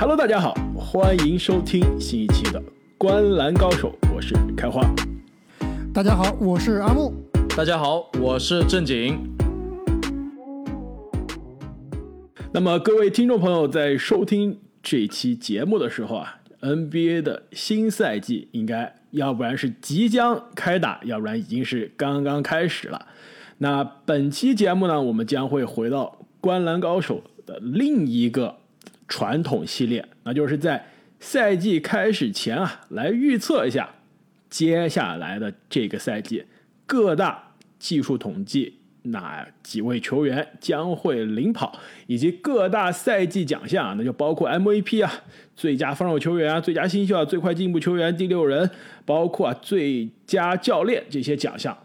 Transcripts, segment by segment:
Hello，大家好，欢迎收听新一期的《观篮高手》，我是开花。大家好，我是阿木。大家好，我是正经。那么各位听众朋友在收听这期节目的时候啊，NBA 的新赛季应该要不然是即将开打，要不然已经是刚刚开始了。那本期节目呢，我们将会回到《观篮高手》的另一个传统系列，那就是在赛季开始前啊，来预测一下接下来的这个赛季各大技术统计哪几位球员将会领跑，以及各大赛季奖项啊，那就包括 MVP 啊、最佳防守球员啊、最佳新秀啊、最快进步球员、第六人，包括啊最佳教练这些奖项，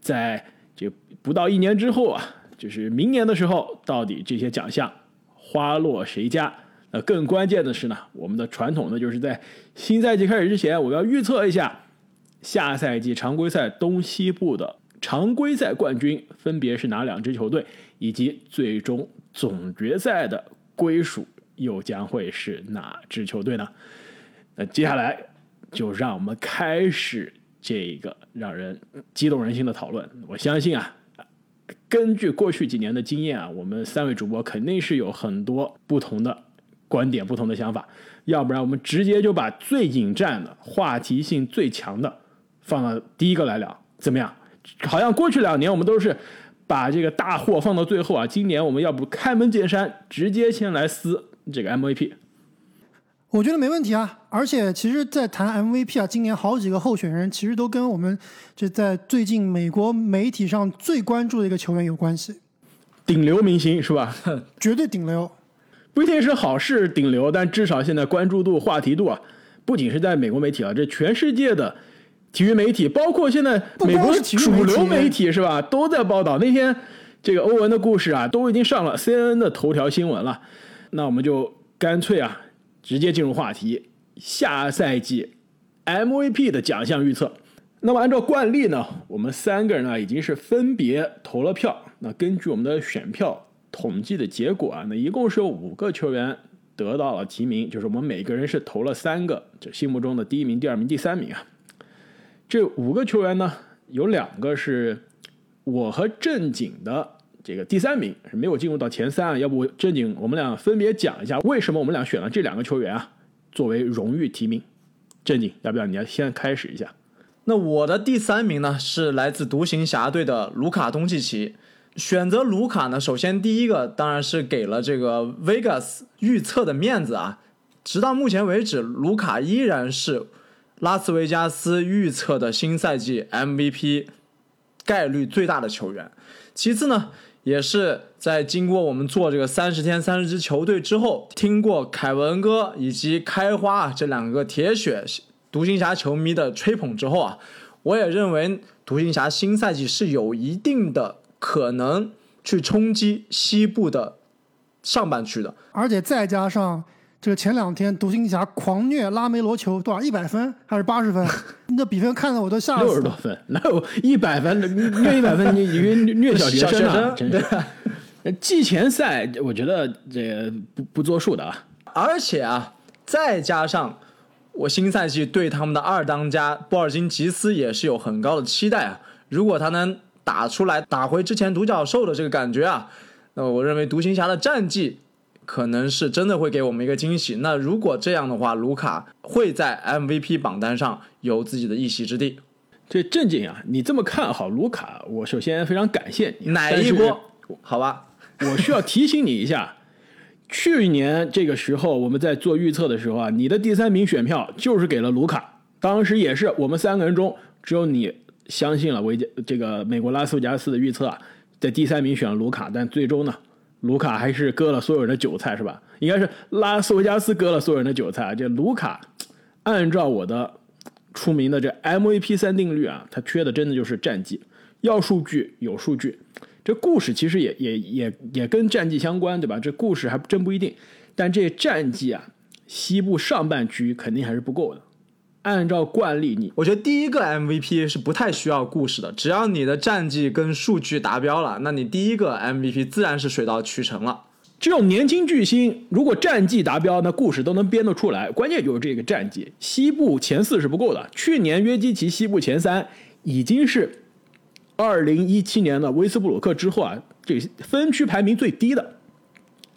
在这不到一年之后啊，就是明年的时候，到底这些奖项花落谁家？那更关键的是呢，我们的传统呢，就是在新赛季开始之前，我要预测一下下赛季常规赛东西部的常规赛冠军分别是哪两支球队，以及最终总决赛的归属又将会是哪支球队呢？那接下来就让我们开始这个让人激动人心的讨论。我相信啊，根据过去几年的经验啊，我们三位主播肯定是有很多不同的观点、不同的想法。要不然我们直接就把最引战的、话题性最强的放到第一个来聊，怎么样？好像过去两年我们都是把这个大货放到最后啊，今年我们要不开门见山，直接先来撕这个 MVP。我觉得没问题啊，而且其实，在谈 MVP 啊，今年好几个候选人其实都跟我们这在最近美国媒体上最关注的一个球员有关系，顶流明星是吧？绝对顶流。不一定是好事顶流，但至少现在关注度、话题度啊，不仅是在美国媒体啊，这全世界的体育媒体，包括现在美国主流媒体是吧，都在报道。那天这个欧文的故事啊，都已经上了 CNN 的头条新闻了。那我们就干脆啊，直接进入话题，下赛季 MVP 的奖项预测。那么按照惯例呢，我们三个人呢已经是分别投了票。那根据我们的选票。统计的结果啊，那一共是有五个球员得到了提名，就是我们每个人是投了三个，就心目中的第一名、第二名、第三名啊。这五个球员呢，有两个是我和正经的这个第三名是没有进入到前三啊。要不正经，我们俩分别讲一下为什么我们俩选了这两个球员啊，作为荣誉提名。正经，要不要你要先开始一下？那我的第三名呢，是来自独行侠队的卢卡东契奇。选择卢卡呢？首先，第一个当然是给了这个 Vegas 预测的面子啊。直到目前为止，卢卡依然是拉斯维加斯预测的新赛季 MVP 概率最大的球员。其次呢，也是在经过我们做这个三十天三十支球队之后，听过凯文哥以及开花这两个铁血独行侠球迷的吹捧之后啊，我也认为独行侠新赛季是有一定的。可能去冲击西部的上半区的，而且再加上这个前两天独行侠狂虐拉梅罗球多少一百分还是八十分？那比分看得我都吓死。六十多分，哪有一百分虐一百分？你以为虐小学生啊？真是。季前赛我觉得这个不不作数的啊。而且啊，再加上我新赛季对他们的二当家波尔津吉斯也是有很高的期待啊。如果他能。打出来打回之前独角兽的这个感觉啊，那我认为独行侠的战绩可能是真的会给我们一个惊喜。那如果这样的话，卢卡会在 MVP 榜单上有自己的一席之地。这正经啊，你这么看好卢卡，我首先非常感谢你。奶一波，好吧？我需要提醒你一下，去年这个时候我们在做预测的时候啊，你的第三名选票就是给了卢卡，当时也是我们三个人中只有你。相信了维加这个美国拉斯维加斯的预测啊，在第三名选了卢卡，但最终呢，卢卡还是割了所有人的韭菜，是吧？应该是拉斯维加斯割了所有人的韭菜。这卢卡，按照我的出名的这 MVP 三定律啊，他缺的真的就是战绩。要数据有数据，这故事其实也也也也跟战绩相关，对吧？这故事还真不一定，但这战绩啊，西部上半区肯定还是不够的。按照惯例，你我觉得第一个 MVP 是不太需要故事的，只要你的战绩跟数据达标了，那你第一个 MVP 自然是水到渠成了。这种年轻巨星，如果战绩达标，那故事都能编得出来。关键就是这个战绩，西部前四是不够的。去年约基奇西部前三已经是二零一七年的威斯布鲁克之后啊，这分区排名最低的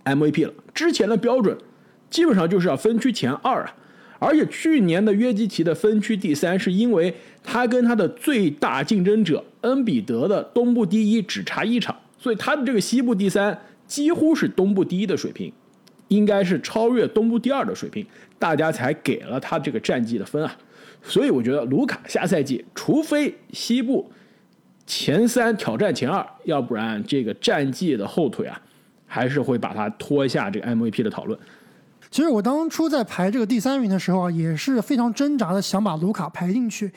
MVP 了。之前的标准基本上就是要分区前二啊。而且去年的约基奇的分区第三，是因为他跟他的最大竞争者恩比德的东部第一只差一场，所以他的这个西部第三几乎是东部第一的水平，应该是超越东部第二的水平，大家才给了他这个战绩的分啊。所以我觉得卢卡下赛季，除非西部前三挑战前二，要不然这个战绩的后腿啊，还是会把他拖下这个 MVP 的讨论。其实我当初在排这个第三名的时候啊，也是非常挣扎的，想把卢卡排进去。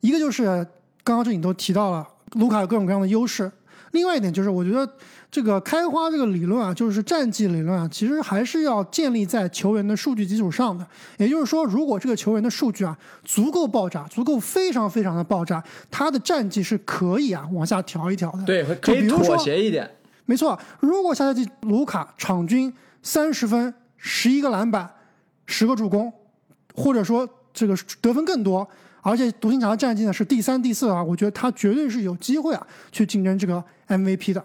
一个就是刚刚这里都提到了，卢卡有各种各样的优势；另外一点就是，我觉得这个开花这个理论啊，就是战绩理论啊，其实还是要建立在球员的数据基础上的。也就是说，如果这个球员的数据啊足够爆炸，足够非常非常的爆炸，他的战绩是可以啊往下调一调的。对，可以妥协一点。没错，如果下赛季卢卡场均三十分。十一个篮板，十个助攻，或者说这个得分更多，而且独行侠的战绩呢是第三、第四啊，我觉得他绝对是有机会啊去竞争这个 MVP 的。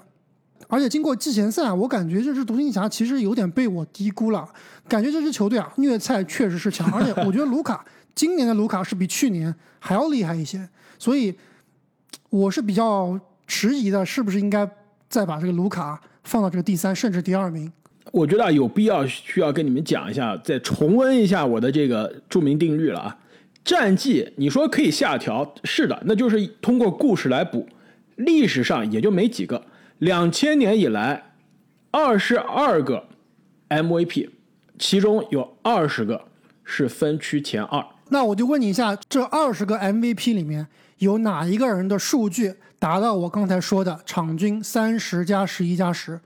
而且经过季前赛，我感觉这支独行侠其实有点被我低估了，感觉这支球队啊虐菜确实是强，而且我觉得卢卡今年的卢卡是比去年还要厉害一些，所以我是比较迟疑的，是不是应该再把这个卢卡放到这个第三甚至第二名？我觉得有必要需要跟你们讲一下，再重温一下我的这个著名定律了啊。战绩你说可以下调，是的，那就是通过故事来补。历史上也就没几个，两千年以来，二十二个 MVP，其中有二十个是分区前二。那我就问你一下，这二十个 MVP 里面有哪一个人的数据达到我刚才说的场均三十加十一加十？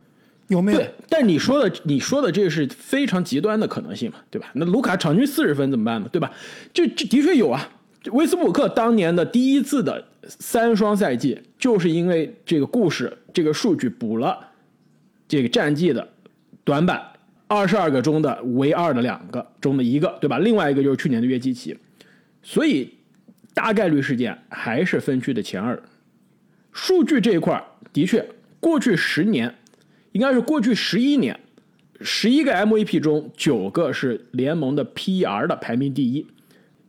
有没有？对，但你说的你说的这是非常极端的可能性嘛，对吧？那卢卡场均四十分怎么办呢？对吧？这这的确有啊。威斯布鲁克当年的第一次的三双赛季，就是因为这个故事这个数据补了这个战绩的短板，二十二个中的唯二的两个中的一个，对吧？另外一个就是去年的约基奇，所以大概率事件还是分区的前二。数据这一块的确，过去十年。应该是过去十一年，十一个 MVP 中九个是联盟的 PER 的排名第一。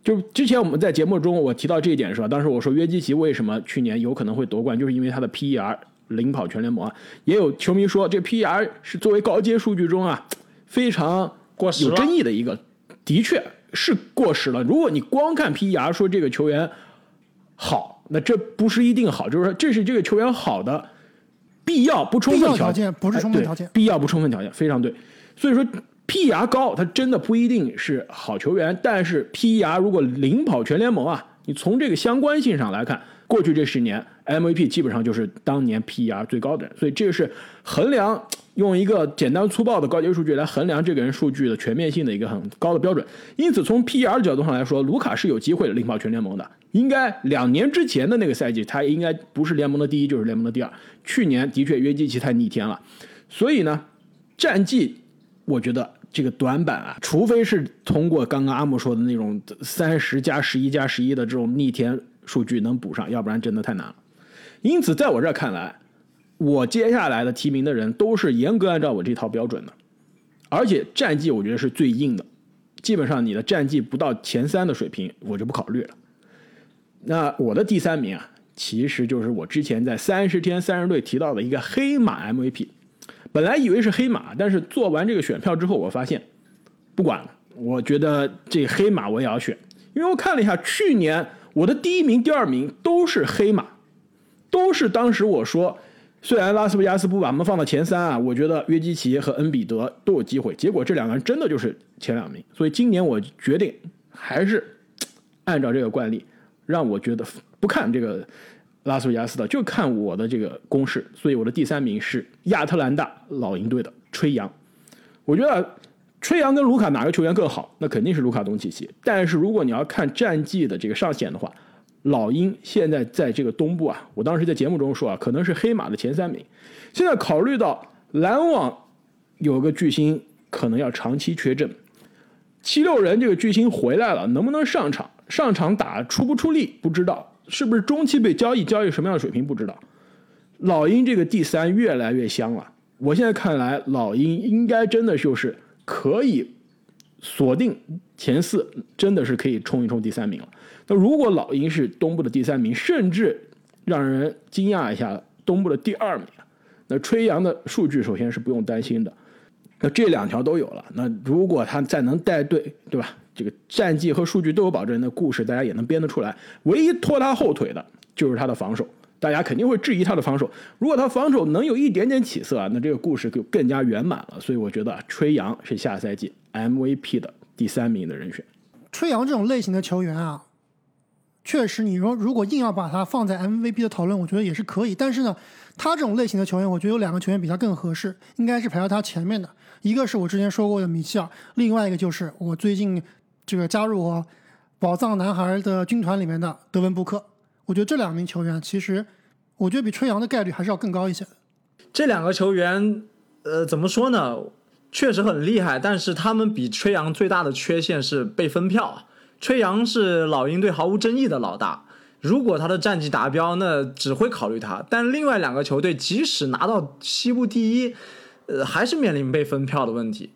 就之前我们在节目中我提到这一点是吧？当时我说约基奇为什么去年有可能会夺冠，就是因为他的 PER 领跑全联盟啊。也有球迷说这 PER 是作为高阶数据中啊非常过时有争议的一个，的确是过时了。如果你光看 PER 说这个球员好，那这不是一定好，就是说这是这个球员好的。必要不充分条件不是充分条件，必要不充分条件非常对。所以说，PER 高，他真的不一定是好球员。但是 PER 如果领跑全联盟啊，你从这个相关性上来看，过去这十年 MVP 基本上就是当年 PER 最高的人。所以这是衡量用一个简单粗暴的高阶数据来衡量这个人数据的全面性的一个很高的标准。因此，从 PER 角度上来说，卢卡是有机会领跑全联盟的。应该两年之前的那个赛季，他应该不是联盟的第一，就是联盟的第二。去年的确约基奇太逆天了，所以呢，战绩我觉得这个短板啊，除非是通过刚刚阿木说的那种三十加十一加十一的这种逆天数据能补上，要不然真的太难了。因此，在我这儿看来，我接下来的提名的人都是严格按照我这套标准的，而且战绩我觉得是最硬的，基本上你的战绩不到前三的水平，我就不考虑了。那我的第三名啊，其实就是我之前在三十天三十队提到的一个黑马 MVP。本来以为是黑马，但是做完这个选票之后，我发现不管了。我觉得这黑马我也要选，因为我看了一下去年我的第一名、第二名都是黑马，都是当时我说，虽然拉斯维加斯不把他们放到前三啊，我觉得约基奇和恩比德都有机会。结果这两个人真的就是前两名，所以今年我决定还是按照这个惯例。让我觉得不看这个拉斯维加斯的，就看我的这个公式。所以我的第三名是亚特兰大老鹰队的吹杨。我觉得吹杨跟卢卡哪个球员更好？那肯定是卢卡东契奇。但是如果你要看战绩的这个上限的话，老鹰现在在这个东部啊，我当时在节目中说啊，可能是黑马的前三名。现在考虑到篮网有个巨星可能要长期缺阵。七六人这个巨星回来了，能不能上场？上场打出不出力不知道，是不是中期被交易？交易什么样的水平不知道。老鹰这个第三越来越香了，我现在看来，老鹰应该真的就是可以锁定前四，真的是可以冲一冲第三名了。那如果老鹰是东部的第三名，甚至让人惊讶一下，东部的第二名，那吹杨的数据首先是不用担心的。那这两条都有了，那如果他再能带队，对吧？这个战绩和数据都有保证，那故事大家也能编得出来。唯一拖他后腿的就是他的防守，大家肯定会质疑他的防守。如果他防守能有一点点起色啊，那这个故事就更加圆满了。所以我觉得吹杨是下赛季 MVP 的第三名的人选。吹杨这种类型的球员啊，确实，你说如果硬要把他放在 MVP 的讨论，我觉得也是可以。但是呢，他这种类型的球员，我觉得有两个球员比他更合适，应该是排到他前面的。一个是我之前说过的米切尔，另外一个就是我最近这个加入我宝藏男孩的军团里面的德文布克。我觉得这两名球员，其实我觉得比吹杨的概率还是要更高一些的。这两个球员，呃，怎么说呢？确实很厉害，但是他们比吹杨最大的缺陷是被分票。吹杨是老鹰队毫无争议的老大，如果他的战绩达标，那只会考虑他。但另外两个球队即使拿到西部第一，呃，还是面临被分票的问题。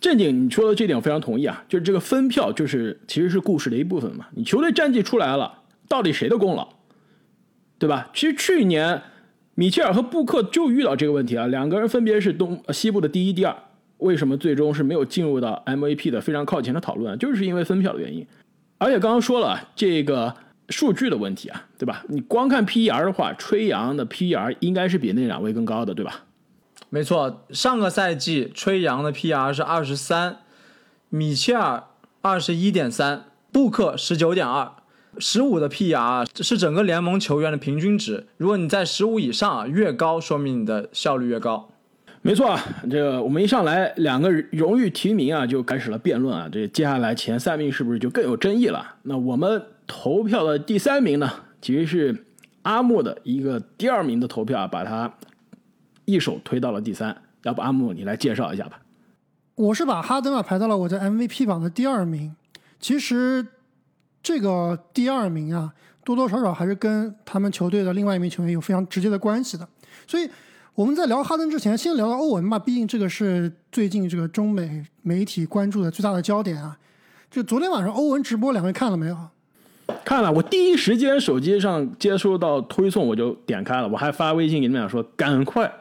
正经，你说的这点我非常同意啊，就是这个分票就是其实是故事的一部分嘛。你球队战绩出来了，到底谁的功劳，对吧？其实去年米切尔和布克就遇到这个问题啊，两个人分别是东西部的第一、第二，为什么最终是没有进入到 MVP 的非常靠前的讨论？就是因为分票的原因。而且刚刚说了这个数据的问题啊，对吧？你光看 PER 的话，吹杨的 PER 应该是比那两位更高的，对吧？没错，上个赛季吹杨的 PER 是二十三，米切尔二十一点三，布克十九点二，十五的 PR 是整个联盟球员的平均值。如果你在十五以上，啊越高说明你的效率越高。没错啊，这个我们一上来两个荣誉提名啊，就开始了辩论啊。这接下来前三名是不是就更有争议了？那我们投票的第三名呢，其实是阿木的一个第二名的投票，啊把他。一手推到了第三，要不阿木你来介绍一下吧？我是把哈登啊排到了我的 MVP 榜的第二名。其实这个第二名啊，多多少少还是跟他们球队的另外一名球员有非常直接的关系的。所以我们在聊哈登之前，先聊聊欧文吧，毕竟这个是最近这个中美媒体关注的最大的焦点啊。就昨天晚上欧文直播，两位看了没有？看了，我第一时间手机上接收到推送，我就点开了，我还发微信给你们俩说，赶快。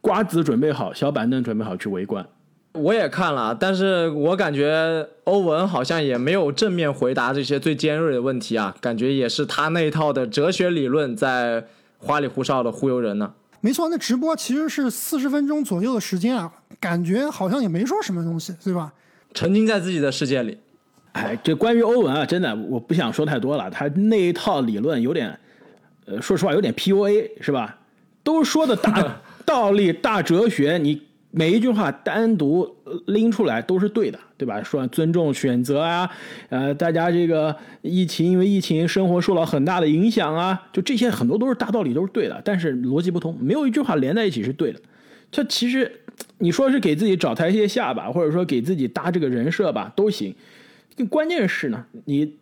瓜子准备好，小板凳准备好去围观。我也看了，但是我感觉欧文好像也没有正面回答这些最尖锐的问题啊，感觉也是他那一套的哲学理论在花里胡哨的忽悠人呢。没错，那直播其实是四十分钟左右的时间啊，感觉好像也没说什么东西，对吧？沉浸在自己的世界里。哎，这关于欧文啊，真的我不想说太多了，他那一套理论有点，呃，说实话有点 PUA 是吧？都说的大。道理大哲学，你每一句话单独拎出来都是对的，对吧？说尊重选择啊，呃，大家这个疫情因为疫情生活受到很大的影响啊，就这些很多都是大道理，都是对的，但是逻辑不通，没有一句话连在一起是对的。这其实你说是给自己找台阶下吧，或者说给自己搭这个人设吧，都行。关键是呢，你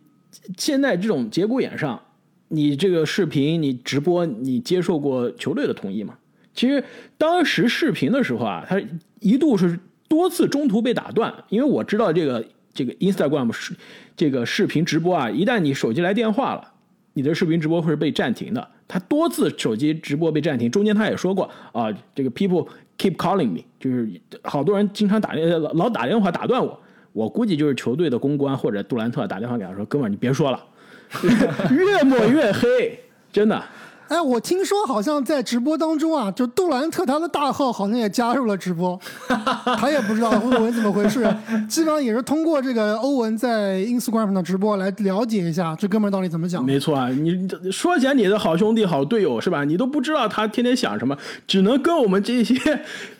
现在这种节骨眼上，你这个视频你直播，你接受过球队的同意吗？其实当时视频的时候啊，他一度是多次中途被打断，因为我知道这个这个 Instagram 是这个视频直播啊，一旦你手机来电话了，你的视频直播会是被暂停的。他多次手机直播被暂停，中间他也说过啊，这个 people keep calling me，就是好多人经常打电老打电话打断我，我估计就是球队的公关或者杜兰特打电话给他说，哥们儿你别说了，越抹越黑，真的。哎，我听说好像在直播当中啊，就杜兰特他的大号好像也加入了直播，他也不知道欧文怎么回事，基本上也是通过这个欧文在 Instagram 上的直播来了解一下这哥们儿到底怎么想。没错啊，你说起来你的好兄弟、好队友是吧？你都不知道他天天想什么，只能跟我们这些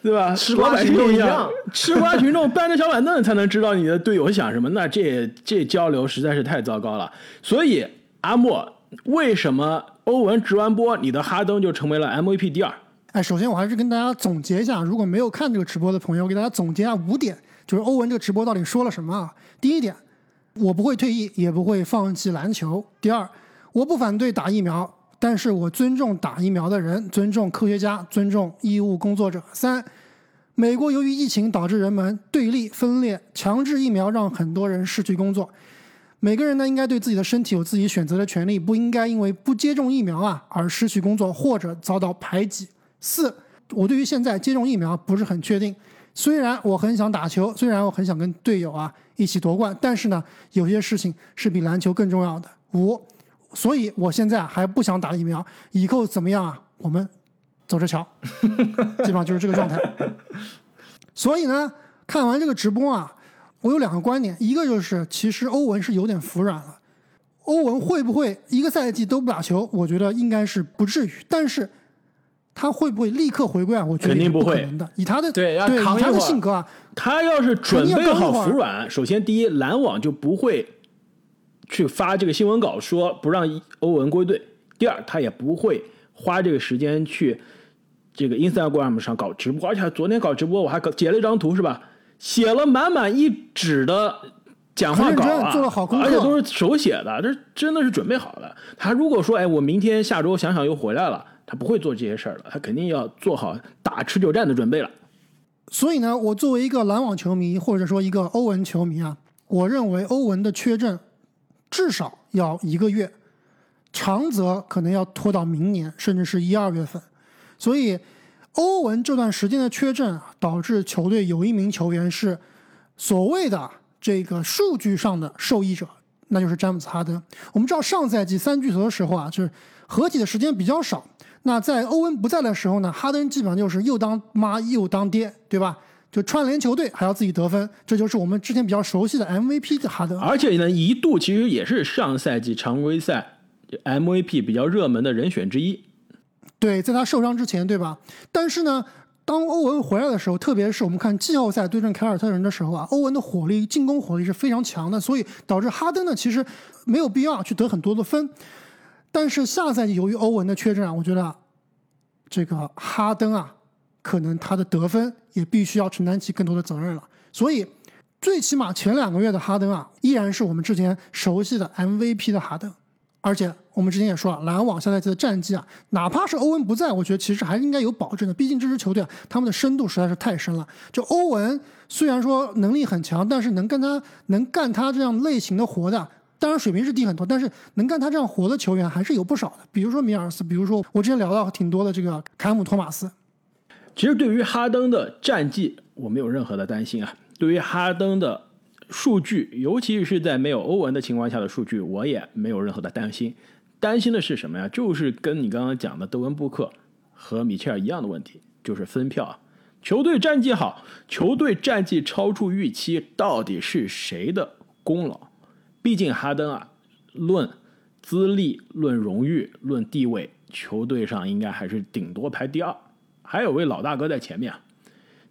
对吧？吃瓜群众一样，吃瓜群众搬着小板凳才能知道你的队友想什么，那这这交流实在是太糟糕了。所以阿莫为什么？欧文直完播，你的哈登就成为了 MVP 第二。哎，首先我还是跟大家总结一下，如果没有看这个直播的朋友，我给大家总结一下五点，就是欧文这个直播到底说了什么啊？第一点，我不会退役，也不会放弃篮球。第二，我不反对打疫苗，但是我尊重打疫苗的人，尊重科学家，尊重医务工作者。三，美国由于疫情导致人们对立分裂，强制疫苗让很多人失去工作。每个人呢，应该对自己的身体有自己选择的权利，不应该因为不接种疫苗啊而失去工作或者遭到排挤。四，我对于现在接种疫苗不是很确定。虽然我很想打球，虽然我很想跟队友啊一起夺冠，但是呢，有些事情是比篮球更重要的。五，所以我现在还不想打疫苗。以后怎么样啊？我们走着瞧。基本上就是这个状态。所以呢，看完这个直播啊，我有两个观点，一个就是其实欧文是有点服软了。欧文会不会一个赛季都不打球？我觉得应该是不至于，但是。他会不会立刻回归啊？我觉得肯定不会的。以他的对，要以他的性格啊，他要是准备好服软，首先第一，篮网就不会去发这个新闻稿说不让欧文归队；第二，他也不会花这个时间去这个 Instagram 上搞直播。而且昨天搞直播，我还搞截了一张图，是吧？写了满满一纸的讲话稿啊，做了好功课而且都是手写的，这真的是准备好的。他如果说，哎，我明天下周想想又回来了，他不会做这些事儿了，他肯定要做好打持久战的准备了。所以呢，我作为一个篮网球迷，或者说一个欧文球迷啊，我认为欧文的缺阵至少要一个月，长则可能要拖到明年，甚至是一二月份。所以，欧文这段时间的缺阵，导致球队有一名球员是所谓的这个数据上的受益者，那就是詹姆斯哈登。我们知道上赛季三巨头的时候啊，就是合体的时间比较少。那在欧文不在的时候呢，哈登基本上就是又当妈又当爹，对吧？就串联球队还要自己得分，这就是我们之前比较熟悉的 MVP 的哈登。而且呢，一度其实也是上赛季常规赛 MVP 比较热门的人选之一。对，在他受伤之前，对吧？但是呢，当欧文回来的时候，特别是我们看季后赛对阵凯尔特人的时候啊，欧文的火力、进攻火力是非常强的，所以导致哈登呢其实没有必要去得很多的分。但是下赛季由于欧文的缺阵啊，我觉得这个哈登啊，可能他的得分也必须要承担起更多的责任了。所以，最起码前两个月的哈登啊，依然是我们之前熟悉的 MVP 的哈登。而且我们之前也说了，篮网下赛季的战绩啊，哪怕是欧文不在，我觉得其实还是应该有保证的。毕竟这支球队啊，他们的深度实在是太深了。就欧文虽然说能力很强，但是能跟他能干他这样类型的活的，当然水平是低很多，但是能干他这样活的球员还是有不少的。比如说米尔斯，比如说我之前聊到挺多的这个凯姆托马斯。其实对于哈登的战绩，我没有任何的担心啊。对于哈登的数据，尤其是在没有欧文的情况下的数据，我也没有任何的担心。担心的是什么呀？就是跟你刚刚讲的德文布克和米切尔一样的问题，就是分票啊。球队战绩好，球队战绩超出预期，到底是谁的功劳？毕竟哈登啊，论资历、论荣誉、论地位，球队上应该还是顶多排第二，还有位老大哥在前面啊。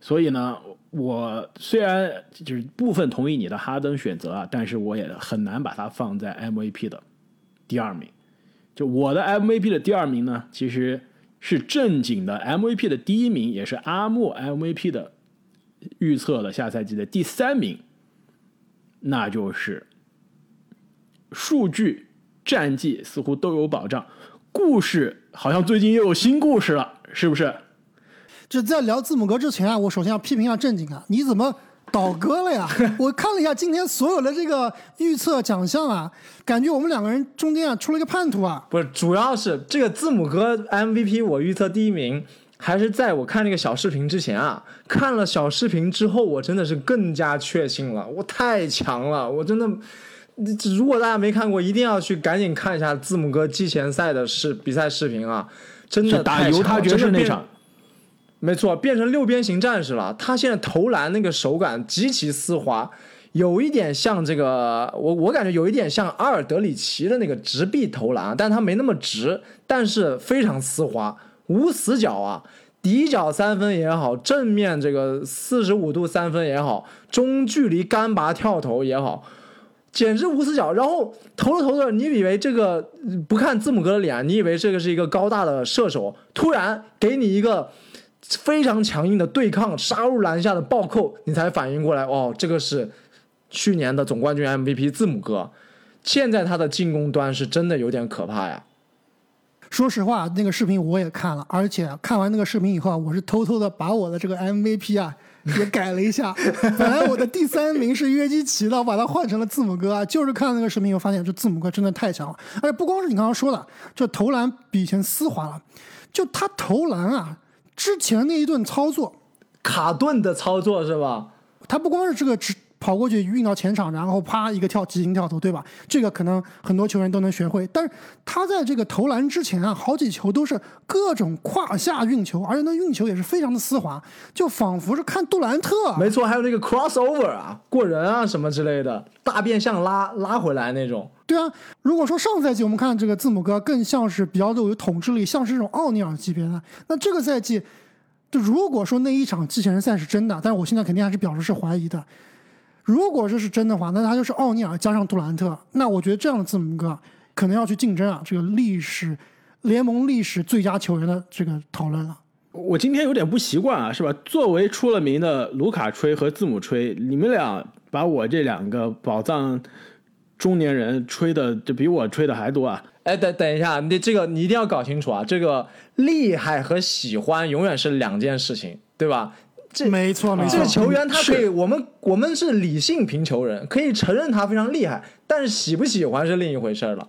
所以呢，我虽然就是部分同意你的哈登选择啊，但是我也很难把他放在 MVP 的第二名。就我的 MVP 的第二名呢，其实是正经的 MVP 的第一名，也是阿木 MVP 的预测的下赛季的第三名，那就是数据、战绩似乎都有保障，故事好像最近又有新故事了，是不是？就在聊字母哥之前啊，我首先要批评一下正经啊，你怎么倒戈了呀？我看了一下今天所有的这个预测奖项啊，感觉我们两个人中间啊出了一个叛徒啊。不是，主要是这个字母哥 MVP 我预测第一名，还是在我看那个小视频之前啊。看了小视频之后，我真的是更加确信了，我太强了，我真的。如果大家没看过，一定要去赶紧看一下字母哥季前赛的视比赛视频啊！真的打太强了犹他爵真的变士那场，没错，变成六边形战士了。他现在投篮那个手感极其丝滑，有一点像这个，我我感觉有一点像阿尔德里奇的那个直臂投篮，但他没那么直，但是非常丝滑，无死角啊。底角三分也好，正面这个四十五度三分也好，中距离干拔跳投也好，简直无死角。然后投着投着，你以为这个不看字母哥的脸，你以为这个是一个高大的射手，突然给你一个非常强硬的对抗，杀入篮下的暴扣，你才反应过来，哦，这个是去年的总冠军 MVP 字母哥。现在他的进攻端是真的有点可怕呀。说实话，那个视频我也看了，而且看完那个视频以后，我是偷偷的把我的这个 MVP 啊也改了一下。本来我的第三名是约基奇的，我把它换成了字母哥啊。就是看那个视频以后发现，这字母哥真的太强了。而且不光是你刚刚说的，这投篮比以前丝滑了，就他投篮啊，之前那一顿操作，卡顿的操作是吧？他不光是这个只。跑过去运到前场，然后啪一个跳急停跳投，对吧？这个可能很多球员都能学会。但是他在这个投篮之前啊，好几球都是各种胯下运球，而且那运球也是非常的丝滑，就仿佛是看杜兰特。没错，还有那个 crossover 啊，过人啊什么之类的，大变相拉拉回来那种。对啊，如果说上赛季我们看这个字母哥更像是比较有统治力，像是这种奥尼尔级别的，那这个赛季，就如果说那一场季前赛是真的，但是我现在肯定还是表示是怀疑的。如果这是真的话，那他就是奥尼尔加上杜兰特。那我觉得这样的字母哥可能要去竞争啊，这个历史联盟历史最佳球员的这个讨论了。我今天有点不习惯啊，是吧？作为出了名的卢卡吹和字母吹，你们俩把我这两个宝藏中年人吹的就比我吹的还多啊！哎，等等一下，你这个你一定要搞清楚啊，这个厉害和喜欢永远是两件事情，对吧？这没错，没错。这个球员他可以，我们我们是理性评球人，可以承认他非常厉害，但是喜不喜欢是另一回事了。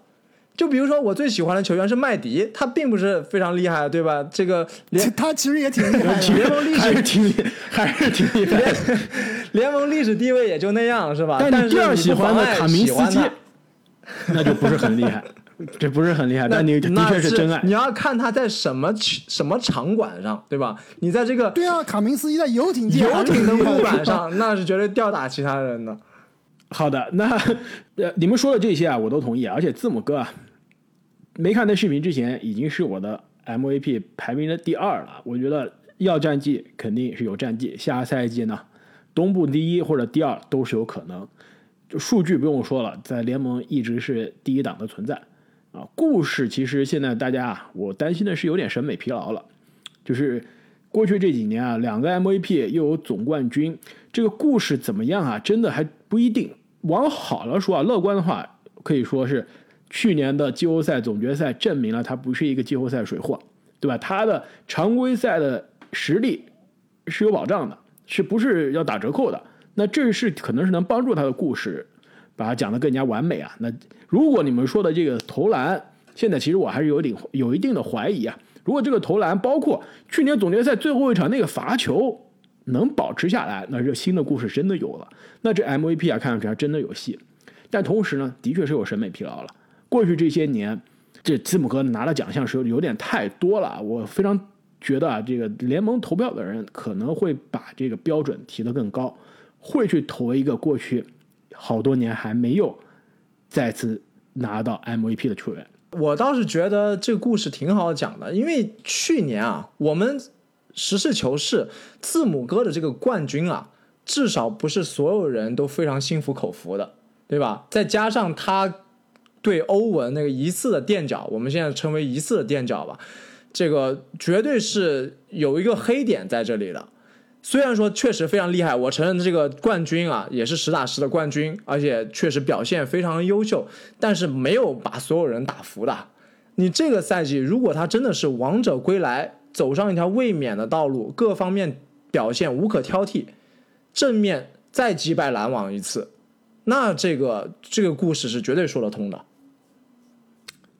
就比如说我最喜欢的球员是麦迪，他并不是非常厉害，对吧？这个联他其实也挺厉害，联盟历史挺 还是挺厉害，联盟历史地位也就那样，是吧？但是第二喜欢的卡明斯基，那就不是很厉害。这不是很厉害，但你的确是真爱。你要看他在什么什么场馆上，对吧？你在这个对啊，卡明斯基在游艇游艇的 木板上，那是绝对吊打其他人的。好的，那呃，你们说的这些啊，我都同意。而且字母哥啊，没看那视频之前，已经是我的 MVP 排名的第二了。我觉得要战绩肯定是有战绩，下赛季呢，东部第一或者第二都是有可能。就数据不用说了，在联盟一直是第一档的存在。啊，故事其实现在大家啊，我担心的是有点审美疲劳了。就是过去这几年啊，两个 MVP 又有总冠军，这个故事怎么样啊？真的还不一定。往好了说啊，乐观的话，可以说是去年的季后赛总决赛证明了他不是一个季后赛水货，对吧？他的常规赛的实力是有保障的，是不是要打折扣的？那这是可能是能帮助他的故事。把它讲得更加完美啊！那如果你们说的这个投篮，现在其实我还是有点有一定的怀疑啊。如果这个投篮包括去年总决赛最后一场那个罚球能保持下来，那这新的故事真的有了。那这 MVP 啊，看上去还真的有戏。但同时呢，的确是有审美疲劳了。过去这些年，这字母哥拿的奖项是有点太多了。我非常觉得啊，这个联盟投票的人可能会把这个标准提得更高，会去投一个过去。好多年还没有再次拿到 MVP 的球员，我倒是觉得这个故事挺好讲的，因为去年啊，我们实事求是，字母哥的这个冠军啊，至少不是所有人都非常心服口服的，对吧？再加上他对欧文那个疑似的垫脚，我们现在称为疑似的垫脚吧，这个绝对是有一个黑点在这里的。虽然说确实非常厉害，我承认这个冠军啊也是实打实的冠军，而且确实表现非常优秀，但是没有把所有人打服的。你这个赛季如果他真的是王者归来，走上一条卫冕的道路，各方面表现无可挑剔，正面再击败篮网一次，那这个这个故事是绝对说得通的。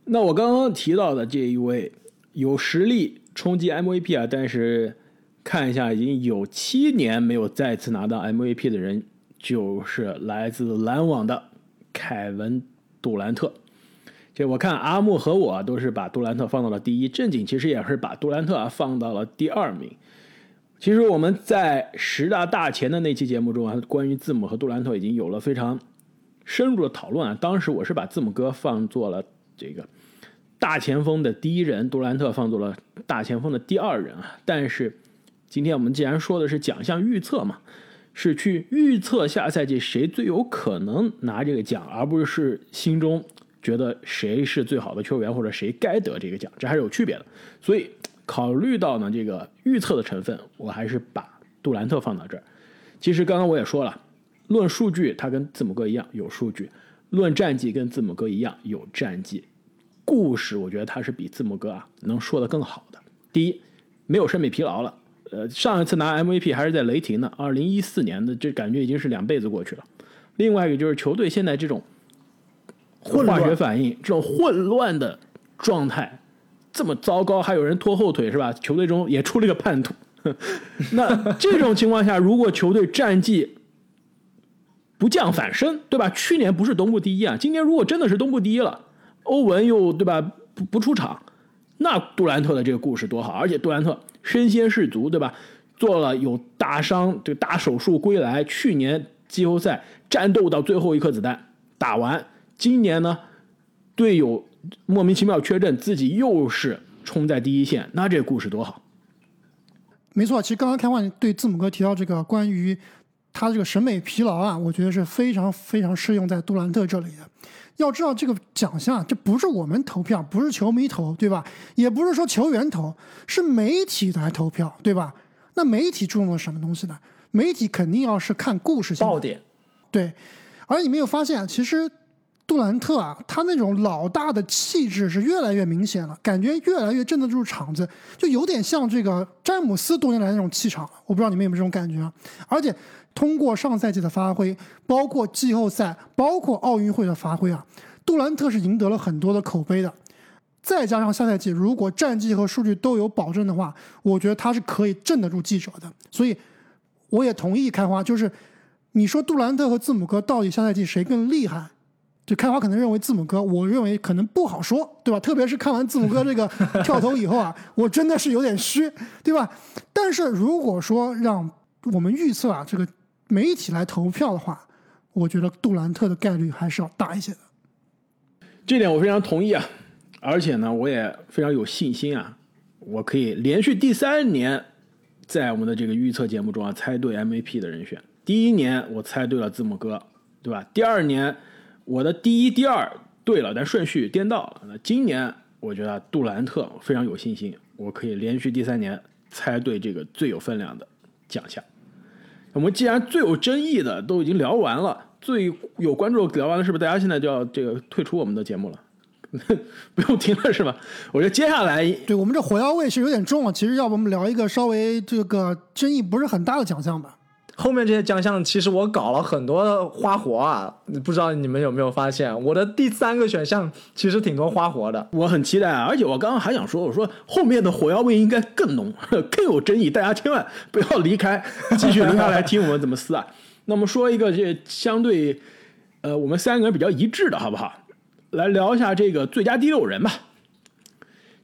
那我刚刚提到的这一位有实力冲击 MVP 啊，但是。看一下，已经有七年没有再次拿到 MVP 的人，就是来自篮网的凯文杜兰特。这我看阿木和我都是把杜兰特放到了第一，正经其实也是把杜兰特啊放到了第二名。其实我们在十大大前的那期节目中啊，关于字母和杜兰特已经有了非常深入的讨论啊。当时我是把字母哥放做了这个大前锋的第一人，杜兰特放做了大前锋的第二人啊，但是。今天我们既然说的是奖项预测嘛，是去预测下赛季谁最有可能拿这个奖，而不是心中觉得谁是最好的球员或者谁该得这个奖，这还是有区别的。所以考虑到呢这个预测的成分，我还是把杜兰特放到这儿。其实刚刚我也说了，论数据他跟字母哥一样有数据，论战绩跟字母哥一样有战绩。故事我觉得他是比字母哥啊能说得更好的。第一，没有审美疲劳了。呃，上一次拿 MVP 还是在雷霆呢，二零一四年的，这感觉已经是两辈子过去了。另外一个就是球队现在这种混化学反应、这种混乱的状态这么糟糕，还有人拖后腿是吧？球队中也出了个叛徒。那这种情况下，如果球队战绩不降反升，对吧？去年不是东部第一啊，今年如果真的是东部第一了，欧文又对吧不不出场，那杜兰特的这个故事多好，而且杜兰特。身先士卒，对吧？做了有大伤，这个大手术归来。去年季后赛战斗到最后一颗子弹打完，今年呢，队友莫名其妙缺阵，自己又是冲在第一线，那这故事多好。没错，其实刚刚开话对字母哥提到这个关于他这个审美疲劳啊，我觉得是非常非常适用在杜兰特这里的。要知道这个奖项，这不是我们投票，不是球迷投，对吧？也不是说球员投，是媒体来投票，对吧？那媒体注重的什么东西呢？媒体肯定要是看故事性爆点，对。而你没有发现，其实杜兰特啊，他那种老大的气质是越来越明显了，感觉越来越镇得住场子，就有点像这个詹姆斯多年来那种气场。我不知道你们有没有这种感觉啊？而且。通过上赛季的发挥，包括季后赛，包括奥运会的发挥啊，杜兰特是赢得了很多的口碑的。再加上下赛季如果战绩和数据都有保证的话，我觉得他是可以镇得住记者的。所以，我也同意开花，就是你说杜兰特和字母哥到底下赛季谁更厉害？就开花可能认为字母哥，我认为可能不好说，对吧？特别是看完字母哥这个跳投以后啊，我真的是有点虚，对吧？但是如果说让我们预测啊，这个。媒体来投票的话，我觉得杜兰特的概率还是要大一些的。这点我非常同意啊，而且呢，我也非常有信心啊，我可以连续第三年在我们的这个预测节目中啊猜对 MVP 的人选。第一年我猜对了字母哥，对吧？第二年我的第一、第二对了，但顺序颠倒了。那今年我觉得杜兰特非常有信心，我可以连续第三年猜对这个最有分量的奖项。我们既然最有争议的都已经聊完了，最有关注聊完了，是不是大家现在就要这个退出我们的节目了？不用听了是吧？我觉得接下来，对我们这火药味是有点重啊。其实要不我们聊一个稍微这个争议不是很大的奖项吧？后面这些奖项，其实我搞了很多花活啊，不知道你们有没有发现，我的第三个选项其实挺多花活的，我很期待啊！而且我刚刚还想说，我说后面的火药味应该更浓，更有争议，大家千万不要离开，继续留下来听我们怎么撕啊！那么说一个这相对，呃，我们三个人比较一致的好不好？来聊一下这个最佳第六人吧。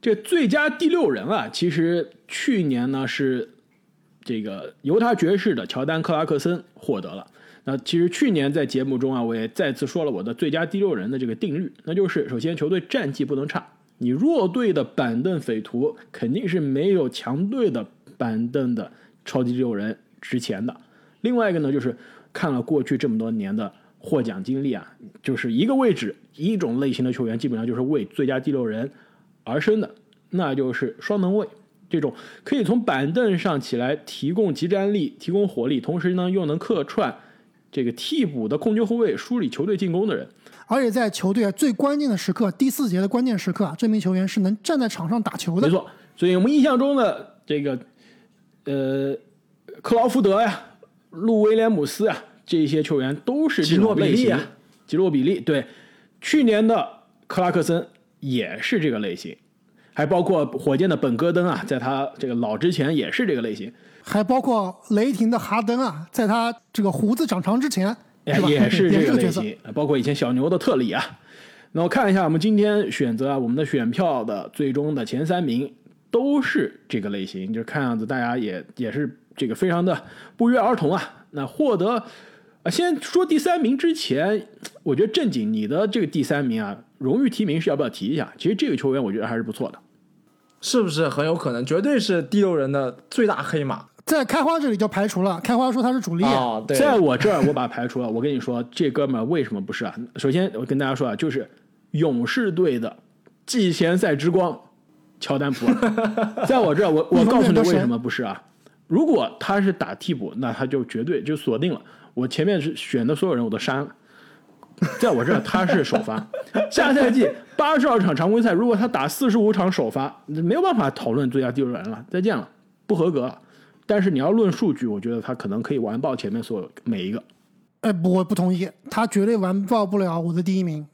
这最佳第六人啊，其实去年呢是。这个犹他爵士的乔丹·克拉克森获得了。那其实去年在节目中啊，我也再次说了我的最佳第六人的这个定律，那就是首先球队战绩不能差，你弱队的板凳匪徒肯定是没有强队的板凳的超级第六人值钱的。另外一个呢，就是看了过去这么多年的获奖经历啊，就是一个位置一种类型的球员基本上就是为最佳第六人而生的，那就是双能卫。这种可以从板凳上起来提供集战力、提供火力，同时呢又能客串这个替补的控球后卫，梳理球队进攻的人，而且在球队最关键的时刻，第四节的关键时刻啊，这名球员是能站在场上打球的。没错，所以我们印象中的这个呃克劳福德呀、路威廉姆斯啊这些球员都是吉诺比利啊。吉诺比利对，去年的克拉克森也是这个类型。还包括火箭的本戈登啊，在他这个老之前也是这个类型，还包括雷霆的哈登啊，在他这个胡子长长之前，也是 这个类型。包括以前小牛的特里啊，那我看一下，我们今天选择啊，我们的选票的最终的前三名都是这个类型，就看样子大家也也是这个非常的不约而同啊。那获得啊，先说第三名之前，我觉得正经你的这个第三名啊，荣誉提名是要不要提一下？其实这个球员我觉得还是不错的。是不是很有可能？绝对是第六人的最大黑马。在开花这里就排除了，开花说他是主力，哦，对，在我这儿我把排除了。我跟你说，这哥们儿为什么不是啊？首先我跟大家说啊，就是勇士队的季前赛之光乔丹普尔，在我这儿我 我告诉你为什么不是啊？如果他是打替补，那他就绝对就锁定了。我前面是选的所有人我都删了，在我这儿他是首发。下赛季八十二场常规赛，如果他打四十五场首发，没有办法讨论最佳第六人了，再见了，不合格了。但是你要论数据，我觉得他可能可以完爆前面所有每一个。哎，不，我不同意，他绝对完爆不了我的第一名，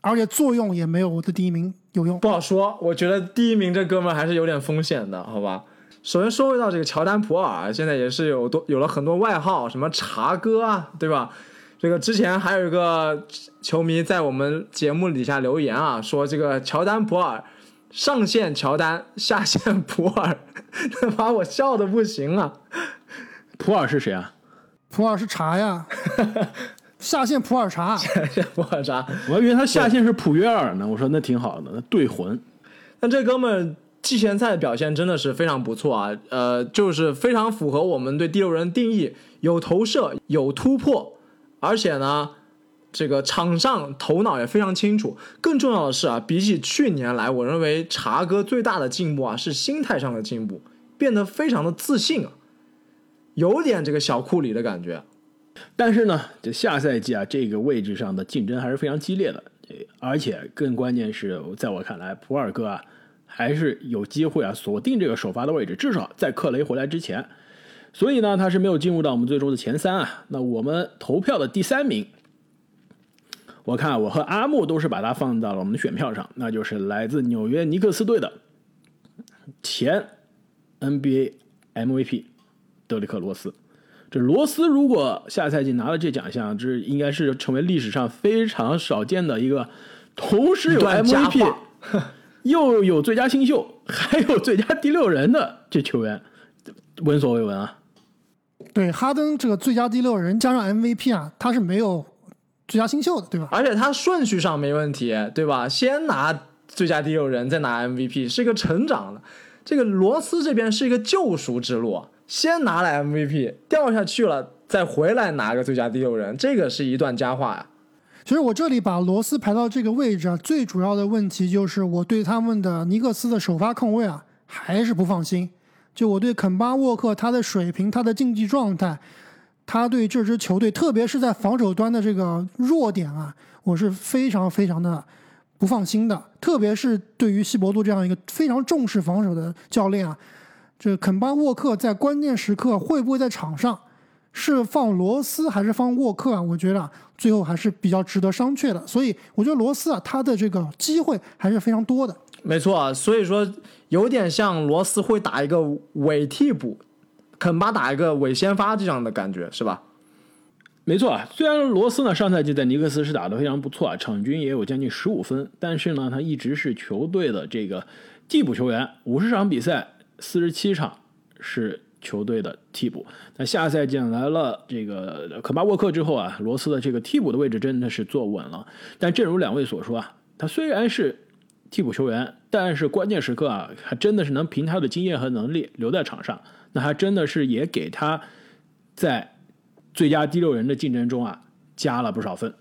而且作用也没有我的第一名有用。不好说，我觉得第一名这哥们儿还是有点风险的，好吧？首先说回到这个乔丹普尔，现在也是有多有了很多外号，什么茶哥啊，对吧？这个之前还有一个球迷在我们节目底下留言啊，说这个乔丹普尔上线乔丹，下线普尔，把我笑的不行啊！普尔是谁啊？普尔是茶呀，下线普洱茶，下线普洱茶，我还以为他下线是普约尔呢。我说那挺好的，那对魂。但这哥们儿季前赛表现真的是非常不错啊，呃，就是非常符合我们对第六人定义，有投射，有突破，而且呢，这个场上头脑也非常清楚。更重要的是啊，比起去年来，我认为茶哥最大的进步啊是心态上的进步，变得非常的自信啊，有点这个小库里的感觉。但是呢，这下赛季啊，这个位置上的竞争还是非常激烈的，而且更关键是在我看来，普尔哥啊。还是有机会啊，锁定这个首发的位置，至少在克雷回来之前。所以呢，他是没有进入到我们最终的前三啊。那我们投票的第三名，我看我和阿木都是把他放到了我们的选票上，那就是来自纽约尼克斯队的前 NBA MVP 德里克罗斯。这罗斯如果下赛季拿了这奖项，这应该是成为历史上非常少见的一个同时有 MVP。又有最佳新秀，还有最佳第六人的这球员，闻所未闻啊！对，哈登这个最佳第六人加上 MVP 啊，他是没有最佳新秀的，对吧？而且他顺序上没问题，对吧？先拿最佳第六人，再拿 MVP，是一个成长的。这个罗斯这边是一个救赎之路，先拿了 MVP，掉下去了，再回来拿个最佳第六人，这个是一段佳话呀。其实我这里把罗斯排到这个位置啊，最主要的问题就是我对他们的尼克斯的首发控卫啊还是不放心。就我对肯巴沃克他的水平、他的竞技状态，他对这支球队，特别是在防守端的这个弱点啊，我是非常非常的不放心的。特别是对于西伯杜这样一个非常重视防守的教练啊，这肯巴沃克在关键时刻会不会在场上？是放罗斯还是放沃克啊？我觉得最后还是比较值得商榷的。所以我觉得罗斯啊，他的这个机会还是非常多的。没错啊，所以说有点像罗斯会打一个伪替补，肯巴打一个伪先发这样的感觉，是吧？没错啊，虽然罗斯呢上赛季在尼克斯是打得非常不错啊，场均也有将近十五分，但是呢他一直是球队的这个替补球员，五十场比赛四十七场是。球队的替补，那下赛季来了这个肯巴沃克之后啊，罗斯的这个替补的位置真的是坐稳了。但正如两位所说啊，他虽然是替补球员，但是关键时刻啊，还真的是能凭他的经验和能力留在场上。那还真的是也给他在最佳第六人的竞争中啊加了不少分。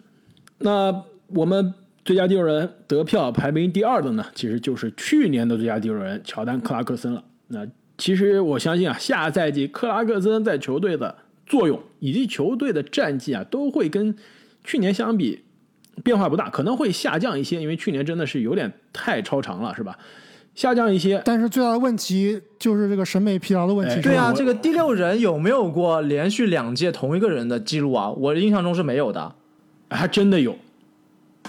那我们最佳第六人得票排名第二的呢，其实就是去年的最佳第六人乔丹克拉克森了。那其实我相信啊，下赛季克拉克森在球队的作用以及球队的战绩啊，都会跟去年相比变化不大，可能会下降一些，因为去年真的是有点太超长了，是吧？下降一些。但是最大的问题就是这个审美疲劳的问题。对啊，这个第六人有没有过连续两届同一个人的记录啊？我印象中是没有的，还真的有。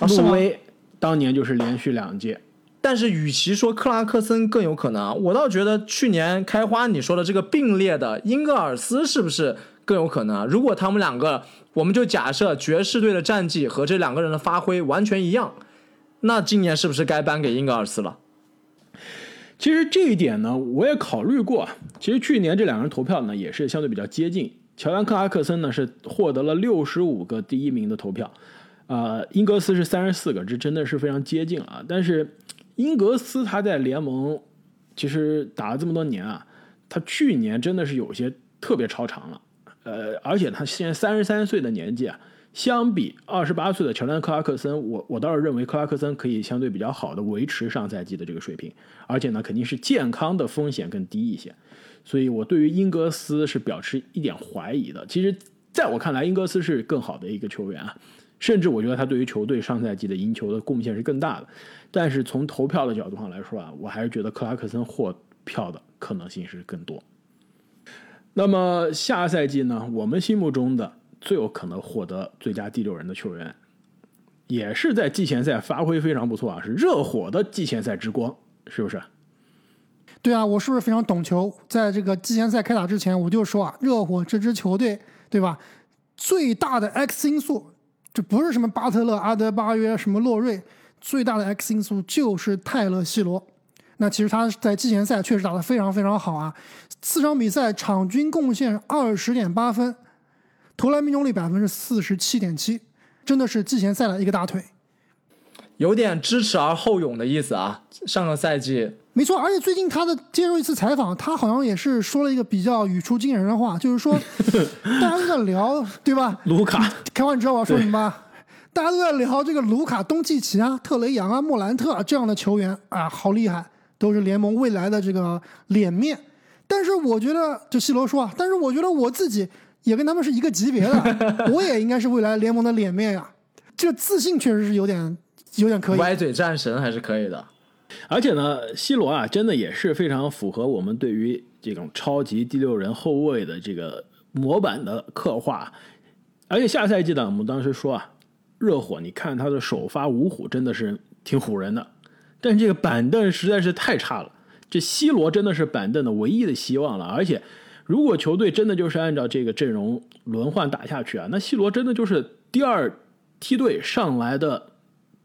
穆威当年就是连续两届。但是，与其说克拉克森更有可能，我倒觉得去年开花你说的这个并列的英格尔斯是不是更有可能啊？如果他们两个，我们就假设爵士队的战绩和这两个人的发挥完全一样，那今年是不是该颁给英格尔斯了？其实这一点呢，我也考虑过。其实去年这两个人投票呢，也是相对比较接近。乔丹克拉克森呢是获得了六十五个第一名的投票，呃，英格斯是三十四个，这真的是非常接近啊。但是。英格斯他在联盟其实打了这么多年啊，他去年真的是有些特别超常了，呃，而且他现在三十三岁的年纪啊，相比二十八岁的乔丹克拉克森，我我倒是认为克拉克森可以相对比较好的维持上赛季的这个水平，而且呢，肯定是健康的风险更低一些，所以我对于英格斯是表示一点怀疑的。其实，在我看来，英格斯是更好的一个球员啊，甚至我觉得他对于球队上赛季的赢球的贡献是更大的。但是从投票的角度上来说啊，我还是觉得克拉克森获票的可能性是更多。那么下赛季呢，我们心目中的最有可能获得最佳第六人的球员，也是在季前赛发挥非常不错啊，是热火的季前赛之光，是不是？对啊，我是不是非常懂球？在这个季前赛开打之前，我就说啊，热火这支球队，对吧？最大的 X 因素，这不是什么巴特勒、阿德巴约、什么洛瑞，最大的 X 因素就是泰勒·西罗。那其实他在季前赛确实打得非常非常好啊，四场比赛场均贡献二十点八分，投篮命中率百分之四十七点七，真的是季前赛的一个大腿。有点知耻而后勇的意思啊！上个赛季没错，而且最近他的接受一次采访，他好像也是说了一个比较语出惊人的话，就是说 大家都在聊，对吧？卢卡，开完你知道我要说什么吧？大家都在聊这个卢卡、东契奇啊、特雷杨啊、莫兰特啊这样的球员啊，好厉害，都是联盟未来的这个脸面。但是我觉得，就西罗说啊，但是我觉得我自己也跟他们是一个级别的，我也应该是未来联盟的脸面呀。这个自信确实是有点有点可以。歪嘴战神还是可以的。而且呢，C 罗啊，真的也是非常符合我们对于这种超级第六人后卫的这个模板的刻画。而且下赛季呢，我们当时说啊，热火你看他的首发五虎真的是挺唬人的，但这个板凳实在是太差了。这 C 罗真的是板凳的唯一的希望了。而且，如果球队真的就是按照这个阵容轮换打下去啊，那 C 罗真的就是第二梯队上来的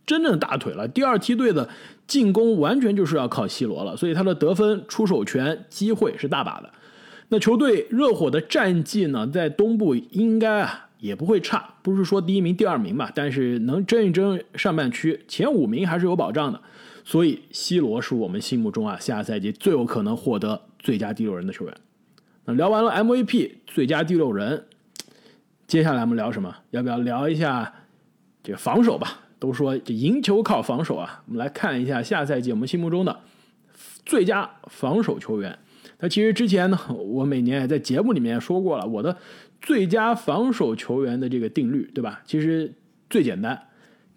真正大腿了。第二梯队的进攻完全就是要靠 C 罗了，所以他的得分、出手权、机会是大把的。那球队热火的战绩呢，在东部应该啊也不会差，不是说第一名、第二名吧，但是能争一争上半区前五名还是有保障的。所以，C 罗是我们心目中啊下赛季最有可能获得最佳第六人的球员。那聊完了 MVP 最佳第六人，接下来我们聊什么？要不要聊一下这个防守吧？都说这赢球靠防守啊，我们来看一下下赛季我们心目中的最佳防守球员。那其实之前呢，我每年也在节目里面说过了，我的最佳防守球员的这个定律，对吧？其实最简单，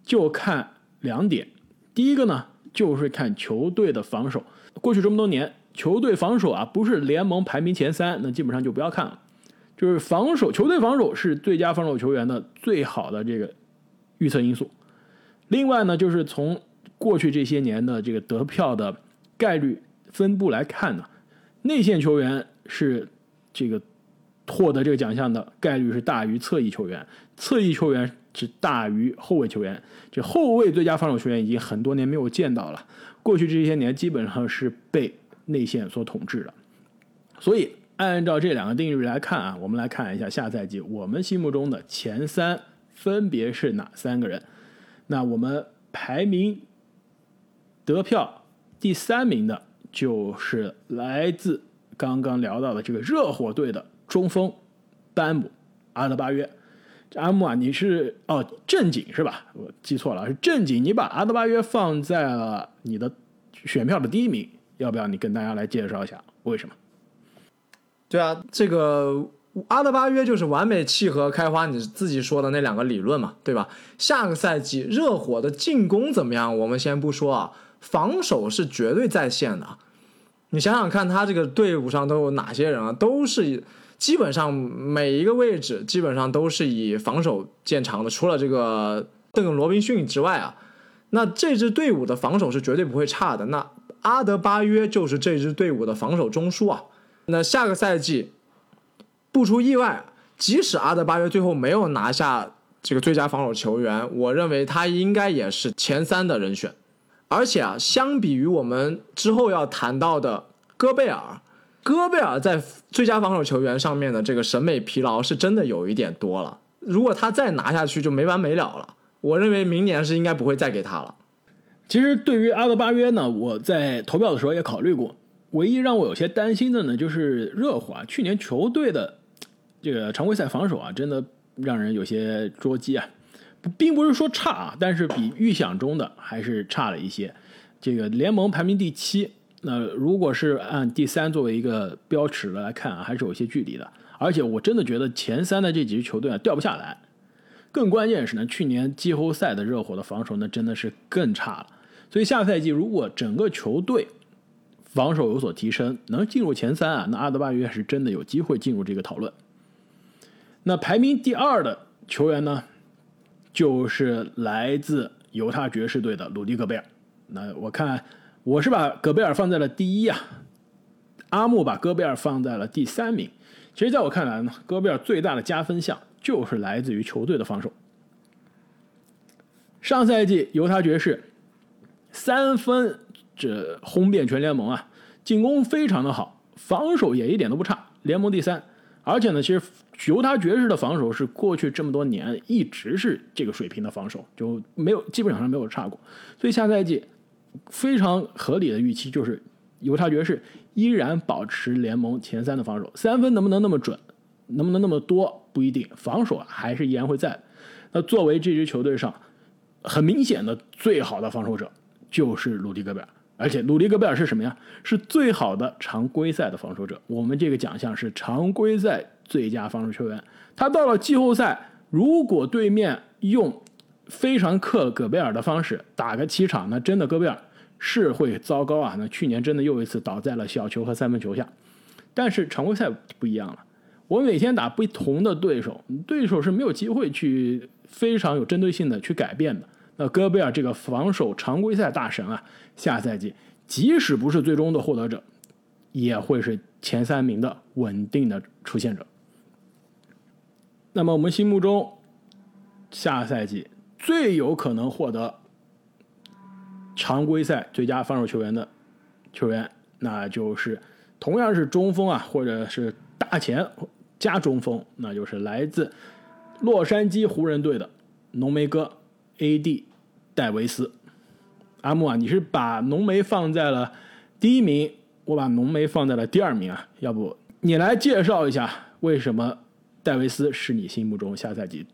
就看两点。第一个呢，就是看球队的防守。过去这么多年，球队防守啊，不是联盟排名前三，那基本上就不要看了。就是防守，球队防守是最佳防守球员的最好的这个预测因素。另外呢，就是从过去这些年的这个得票的概率分布来看呢，内线球员是这个获得这个奖项的概率是大于侧翼球员，侧翼球员是大于后卫球员。这后卫最佳防守球员已经很多年没有见到了，过去这些年基本上是被内线所统治的。所以按照这两个定律来看啊，我们来看一下下赛季我们心目中的前三分别是哪三个人。那我们排名得票第三名的就是来自刚刚聊到的这个热火队的中锋班姆阿德巴约。阿木啊，你是哦正经是吧？我记错了，是正经。你把阿德巴约放在了你的选票的第一名，要不要你跟大家来介绍一下为什么？对啊，这个阿德巴约就是完美契合开花你自己说的那两个理论嘛，对吧？下个赛季热火的进攻怎么样？我们先不说啊，防守是绝对在线的。你想想看，他这个队伍上都有哪些人啊？都是基本上每一个位置基本上都是以防守见长的，除了这个邓罗宾逊之外啊，那这支队伍的防守是绝对不会差的。那阿德巴约就是这支队伍的防守中枢啊。那下个赛季不出意外，即使阿德巴约最后没有拿下这个最佳防守球员，我认为他应该也是前三的人选。而且啊，相比于我们之后要谈到的戈贝尔，戈贝尔在最佳防守球员上面的这个审美疲劳是真的有一点多了。如果他再拿下去，就没完没了了。我认为明年是应该不会再给他了。其实对于阿德巴约呢，我在投票的时候也考虑过，唯一让我有些担心的呢，就是热火啊，去年球队的这个常规赛防守啊，真的让人有些捉急啊。并不是说差啊，但是比预想中的还是差了一些。这个联盟排名第七，那如果是按第三作为一个标尺来看啊，还是有些距离的。而且我真的觉得前三的这几支球队啊掉不下来。更关键是呢，去年季后赛的热火的防守呢真的是更差了。所以下赛季如果整个球队防守有所提升，能进入前三啊，那阿德巴约是真的有机会进入这个讨论。那排名第二的球员呢？就是来自犹他爵士队的鲁迪·戈贝尔。那我看我是把戈贝尔放在了第一啊，阿木把戈贝尔放在了第三名。其实，在我看来呢，戈贝尔最大的加分项就是来自于球队的防守。上赛季犹他爵士三分这轰遍全联盟啊，进攻非常的好，防守也一点都不差，联盟第三。而且呢，其实犹他爵士的防守是过去这么多年一直是这个水平的防守，就没有基本上没有差过。所以下赛季非常合理的预期就是犹他爵士依然保持联盟前三的防守，三分能不能那么准，能不能那么多不一定，防守还是依然会在。那作为这支球队上很明显的最好的防守者就是鲁迪戈贝尔。而且鲁迪戈贝尔是什么呀？是最好的常规赛的防守者。我们这个奖项是常规赛最佳防守球员。他到了季后赛，如果对面用非常克戈贝尔的方式打个七场，那真的戈贝尔是会糟糕啊！那去年真的又一次倒在了小球和三分球下。但是常规赛不一样了，我每天打不同的对手，对手是没有机会去非常有针对性的去改变的。那戈贝尔这个防守常规赛大神啊，下赛季即使不是最终的获得者，也会是前三名的稳定的出现者。那么我们心目中下赛季最有可能获得常规赛最佳防守球员的球员，那就是同样是中锋啊，或者是大前加中锋，那就是来自洛杉矶湖人队的浓眉哥。A.D. 戴维斯，阿木啊，你是把浓眉放在了第一名，我把浓眉放在了第二名啊。要不你来介绍一下，为什么戴维斯是你心目中下赛季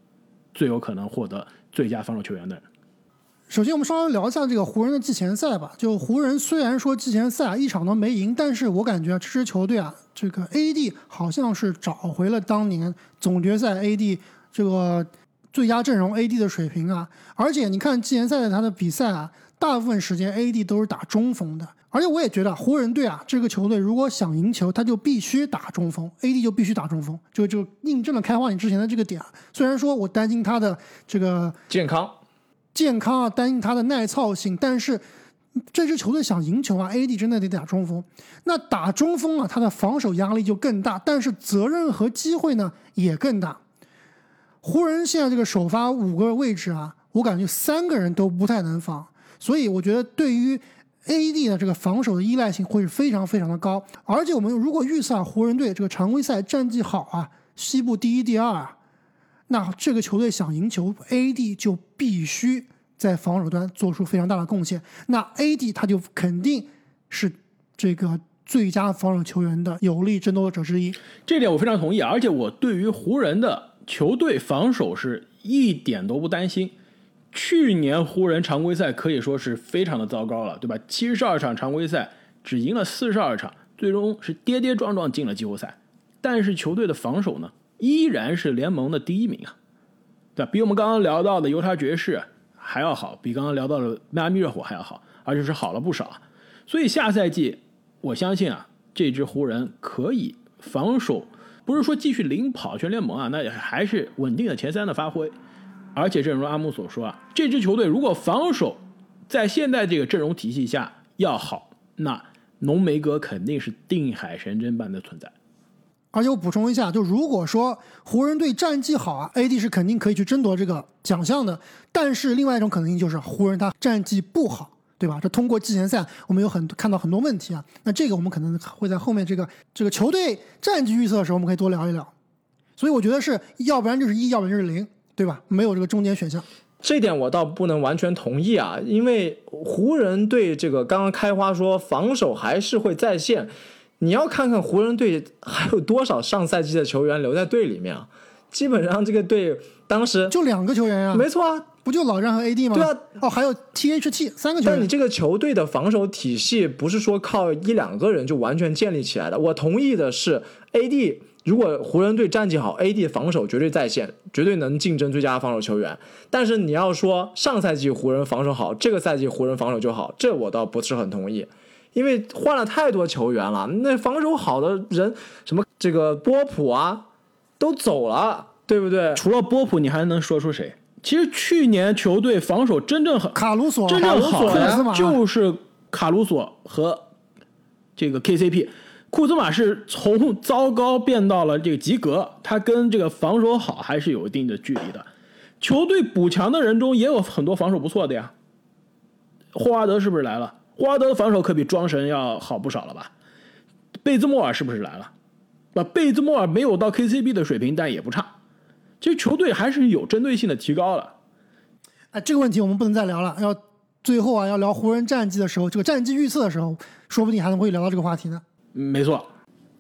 最有可能获得最佳防守球员的？首先，我们稍微聊一下这个湖人的季前赛吧。就湖人虽然说季前赛一场都没赢，但是我感觉这支球队啊，这个 A.D. 好像是找回了当年总决赛 A.D. 这个。最佳阵容 AD 的水平啊，而且你看季前赛的他的比赛啊，大部分时间 AD 都是打中锋的。而且我也觉得湖人队啊，这个球队如果想赢球，他就必须打中锋，AD 就必须打中锋，就就印证了开花你之前的这个点。虽然说我担心他的这个健康，健康啊，担心他的耐操性，但是这支球队想赢球啊，AD 真的得打中锋。那打中锋啊，他的防守压力就更大，但是责任和机会呢也更大。湖人现在这个首发五个位置啊，我感觉三个人都不太能防，所以我觉得对于 AD 的这个防守的依赖性会是非常非常的高。而且我们如果预测湖人队这个常规赛战绩好啊，西部第一、第二啊，那这个球队想赢球，AD 就必须在防守端做出非常大的贡献。那 AD 他就肯定是这个最佳防守球员的有力争夺者之一。这点我非常同意，而且我对于湖人的。球队防守是一点都不担心。去年湖人常规赛可以说是非常的糟糕了，对吧？七十二场常规赛只赢了四十二场，最终是跌跌撞撞进了季后赛。但是球队的防守呢，依然是联盟的第一名啊，对吧？比我们刚刚聊到的犹他爵士还要好，比刚刚聊到的迈阿密热火还要好，而且是好了不少啊。所以下赛季我相信啊，这支湖人可以防守。不是说继续领跑全联盟啊，那还是稳定的前三的发挥。而且正如阿木所说啊，这支球队如果防守在现在这个阵容体系下要好，那浓眉哥肯定是定海神针般的存在。而且我补充一下，就如果说湖人队战绩好啊，AD 是肯定可以去争夺这个奖项的。但是另外一种可能性就是湖人他战绩不好。对吧？这通过季前赛，我们有很看到很多问题啊。那这个我们可能会在后面这个这个球队战绩预测的时候，我们可以多聊一聊。所以我觉得是要不然就是一，要不然就是零，对吧？没有这个中间选项。这点我倒不能完全同意啊，因为湖人队这个刚刚开花说防守还是会在线，你要看看湖人队还有多少上赛季的球员留在队里面啊。基本上这个队当时就两个球员啊、没错啊，不就老詹和 AD 吗？对啊，哦，还有 THT 三个球员。但你这个球队的防守体系不是说靠一两个人就完全建立起来的。我同意的是，AD 如果湖人队战绩好，AD 防守绝对在线，绝对能竞争最佳防守球员。但是你要说上赛季湖人防守好，这个赛季湖人防守就好，这我倒不是很同意，因为换了太多球员了，那防守好的人，什么这个波普啊，都走了，对不对？除了波普，你还能说出谁？其实去年球队防守真正很卡鲁索、真正好的就是卡鲁索和这个 KCP。库兹马是从糟糕变到了这个及格，他跟这个防守好还是有一定的距离的。球队补强的人中也有很多防守不错的呀。霍华德是不是来了？霍华德的防守可比庄神要好不少了吧？贝兹莫尔是不是来了？啊，贝兹莫尔没有到 KCP 的水平，但也不差。其实球队还是有针对性的提高了。哎，这个问题我们不能再聊了。要最后啊，要聊湖人战绩的时候，这个战绩预测的时候，说不定还能会聊到这个话题呢。没错。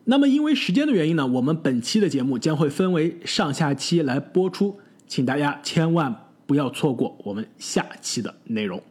那么因为时间的原因呢，我们本期的节目将会分为上下期来播出，请大家千万不要错过我们下期的内容。